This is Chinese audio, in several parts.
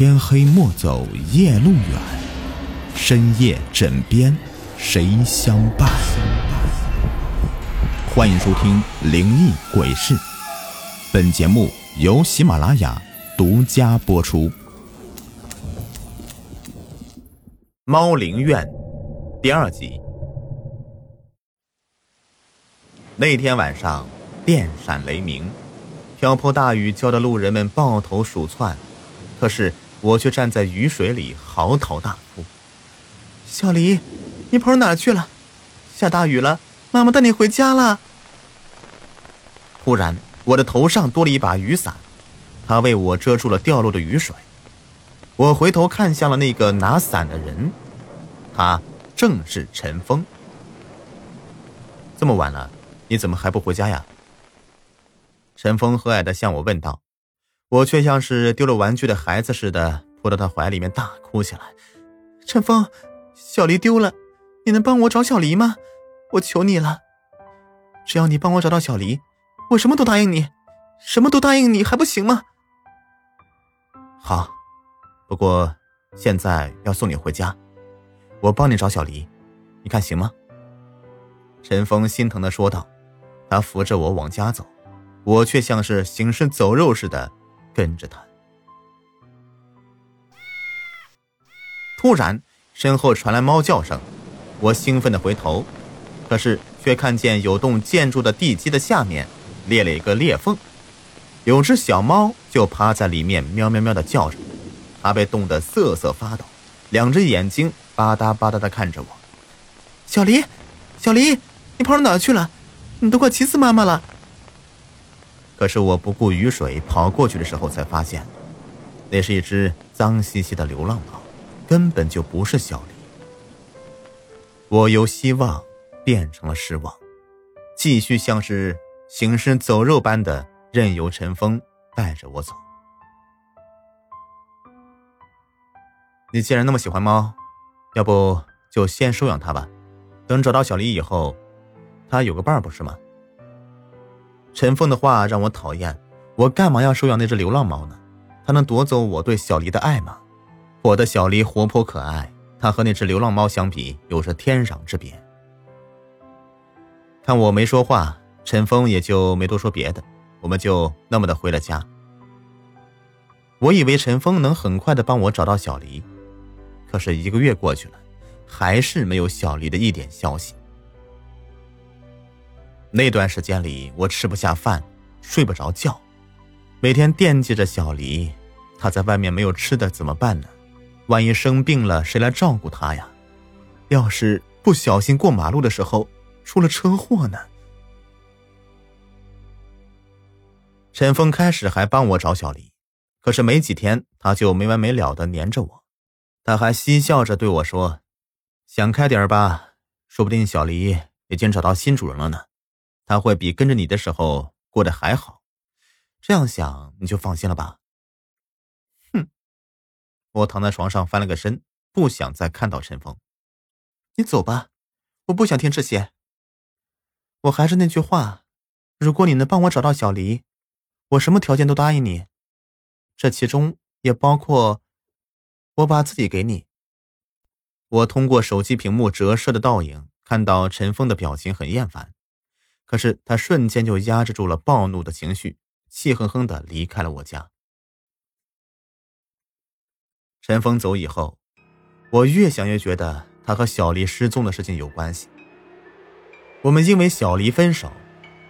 天黑莫走夜路远，深夜枕边谁相伴？欢迎收听《灵异鬼事》，本节目由喜马拉雅独家播出。《猫灵院》第二集。那天晚上，电闪雷鸣，瓢泼大雨浇得路人们抱头鼠窜，可是我却站在雨水里嚎啕大哭。小黎，你跑哪儿去了？下大雨了，妈妈带你回家了。忽然，我的头上多了一把雨伞，它为我遮住了掉落的雨水。我回头看向了那个拿伞的人，他正是陈峰。这么晚了。你怎么还不回家呀？陈峰和蔼的向我问道，我却像是丢了玩具的孩子似的，扑到他怀里面大哭起来。陈峰，小黎丢了，你能帮我找小黎吗？我求你了，只要你帮我找到小黎，我什么都答应你，什么都答应你，还不行吗？好，不过现在要送你回家，我帮你找小黎，你看行吗？陈峰心疼的说道。他扶着我往家走，我却像是行尸走肉似的跟着他。突然，身后传来猫叫声，我兴奋的回头，可是却看见有栋建筑的地基的下面裂了一个裂缝，有只小猫就趴在里面喵喵喵的叫着，它被冻得瑟瑟发抖，两只眼睛吧嗒吧嗒的看着我。小黎，小黎，你跑到哪去了？你都快气死妈妈了！可是我不顾雨水跑过去的时候，才发现，那是一只脏兮兮的流浪猫，根本就不是小丽。我由希望变成了失望，继续像是行尸走肉般的任由陈峰带着我走。你既然那么喜欢猫，要不就先收养它吧，等找到小丽以后。它有个伴儿不是吗？陈峰的话让我讨厌，我干嘛要收养那只流浪猫呢？它能夺走我对小黎的爱吗？我的小黎活泼可爱，它和那只流浪猫相比有着天壤之别。看我没说话，陈峰也就没多说别的，我们就那么的回了家。我以为陈峰能很快的帮我找到小黎，可是一个月过去了，还是没有小黎的一点消息。那段时间里，我吃不下饭，睡不着觉，每天惦记着小黎。他在外面没有吃的怎么办呢？万一生病了，谁来照顾他呀？要是不小心过马路的时候出了车祸呢？陈峰开始还帮我找小黎，可是没几天他就没完没了的黏着我。他还嬉笑着对我说：“想开点吧，说不定小黎已经找到新主人了呢。”他会比跟着你的时候过得还好，这样想你就放心了吧。哼，我躺在床上翻了个身，不想再看到陈峰。你走吧，我不想听这些。我还是那句话，如果你能帮我找到小黎，我什么条件都答应你，这其中也包括我把自己给你。我通过手机屏幕折射的倒影，看到陈峰的表情很厌烦。可是他瞬间就压制住了暴怒的情绪，气哼哼的离开了我家。陈峰走以后，我越想越觉得他和小黎失踪的事情有关系。我们因为小黎分手，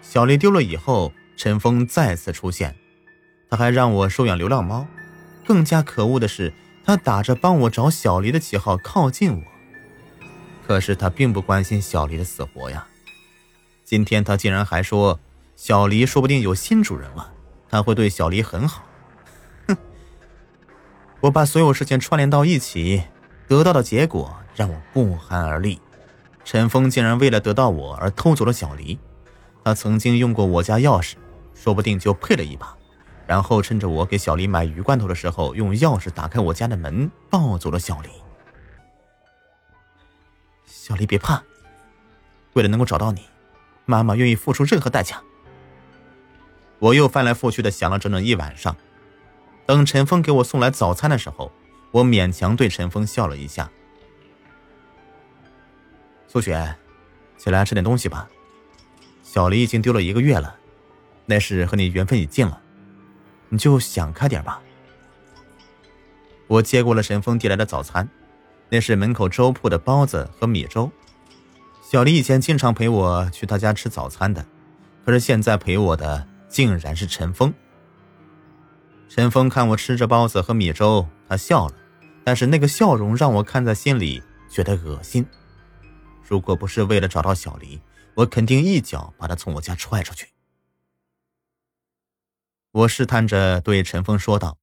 小黎丢了以后，陈峰再次出现，他还让我收养流浪猫。更加可恶的是，他打着帮我找小黎的旗号靠近我，可是他并不关心小黎的死活呀。今天他竟然还说，小黎说不定有新主人了，他会对小黎很好。哼！我把所有事情串联到一起，得到的结果让我不寒而栗。陈峰竟然为了得到我而偷走了小黎，他曾经用过我家钥匙，说不定就配了一把，然后趁着我给小黎买鱼罐头的时候，用钥匙打开我家的门，抱走了小黎。小黎别怕，为了能够找到你。妈妈愿意付出任何代价。我又翻来覆去的想了整整一晚上，等陈峰给我送来早餐的时候，我勉强对陈峰笑了一下。苏雪，起来吃点东西吧。小黎已经丢了一个月了，那是和你缘分已尽了，你就想开点吧。我接过了陈峰递来的早餐，那是门口粥铺的包子和米粥。小黎以前经常陪我去他家吃早餐的，可是现在陪我的竟然是陈峰。陈峰看我吃着包子和米粥，他笑了，但是那个笑容让我看在心里觉得恶心。如果不是为了找到小黎，我肯定一脚把他从我家踹出去。我试探着对陈峰说道。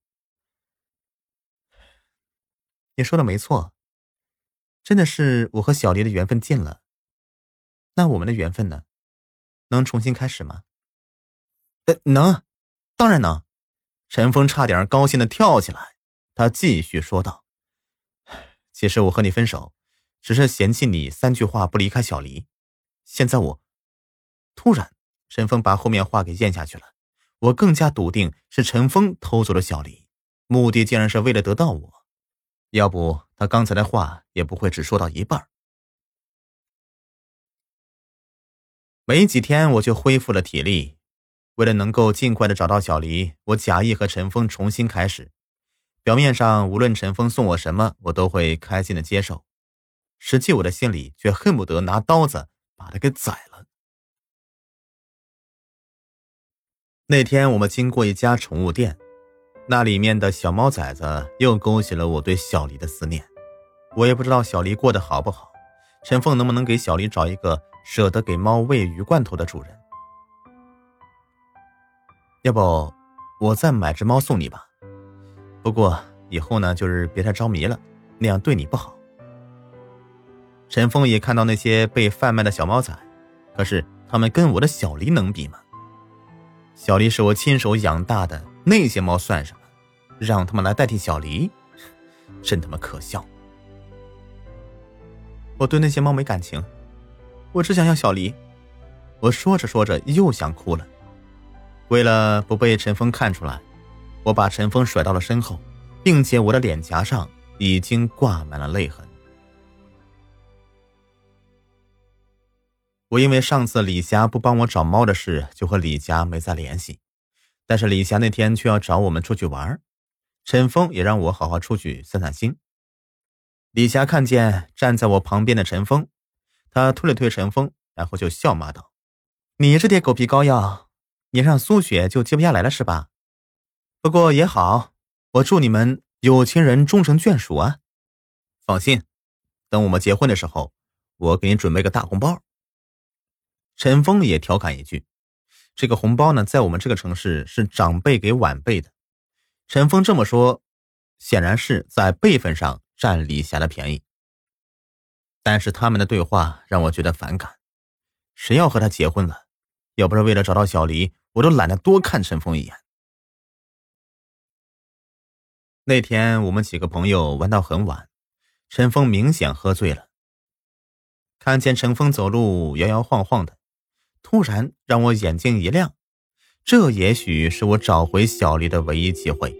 你说的没错，真的是我和小黎的缘分尽了。那我们的缘分呢？能重新开始吗？能，当然能。陈峰差点高兴的跳起来，他继续说道：“其实我和你分手，只是嫌弃你三句话不离开小黎。现在我……”突然，陈峰把后面话给咽下去了。我更加笃定是陈峰偷走了小黎，目的竟然是为了得到我。要不他刚才的话也不会只说到一半。没几天我就恢复了体力，为了能够尽快的找到小黎，我假意和陈峰重新开始。表面上无论陈峰送我什么，我都会开心的接受，实际我的心里却恨不得拿刀子把他给宰了。那天我们经过一家宠物店。那里面的小猫崽子又勾起了我对小黎的思念，我也不知道小黎过得好不好，陈凤能不能给小黎找一个舍得给猫喂鱼罐头的主人？要不我再买只猫送你吧，不过以后呢，就是别太着迷了，那样对你不好。陈峰也看到那些被贩卖的小猫崽，可是他们跟我的小黎能比吗？小黎是我亲手养大的。那些猫算什么？让他们来代替小黎，真他妈可笑！我对那些猫没感情，我只想要小黎。我说着说着又想哭了。为了不被陈峰看出来，我把陈峰甩到了身后，并且我的脸颊上已经挂满了泪痕。我因为上次李霞不帮我找猫的事，就和李霞没再联系。但是李霞那天却要找我们出去玩，陈峰也让我好好出去散散心。李霞看见站在我旁边的陈峰，他推了推陈峰，然后就笑骂道：“你这点狗皮膏药，你让苏雪就接不下来了是吧？不过也好，我祝你们有情人终成眷属啊！放心，等我们结婚的时候，我给你准备个大红包。”陈峰也调侃一句。这个红包呢，在我们这个城市是长辈给晚辈的。陈峰这么说，显然是在辈分上占李霞的便宜。但是他们的对话让我觉得反感。谁要和他结婚了？要不是为了找到小黎，我都懒得多看陈峰一眼。那天我们几个朋友玩到很晚，陈峰明显喝醉了。看见陈峰走路摇摇晃晃的。突然让我眼睛一亮，这也许是我找回小黎的唯一机会。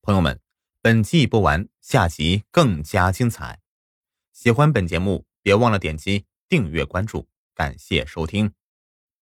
朋友们，本集播完，下集更加精彩。喜欢本节目，别忘了点击订阅关注，感谢收听。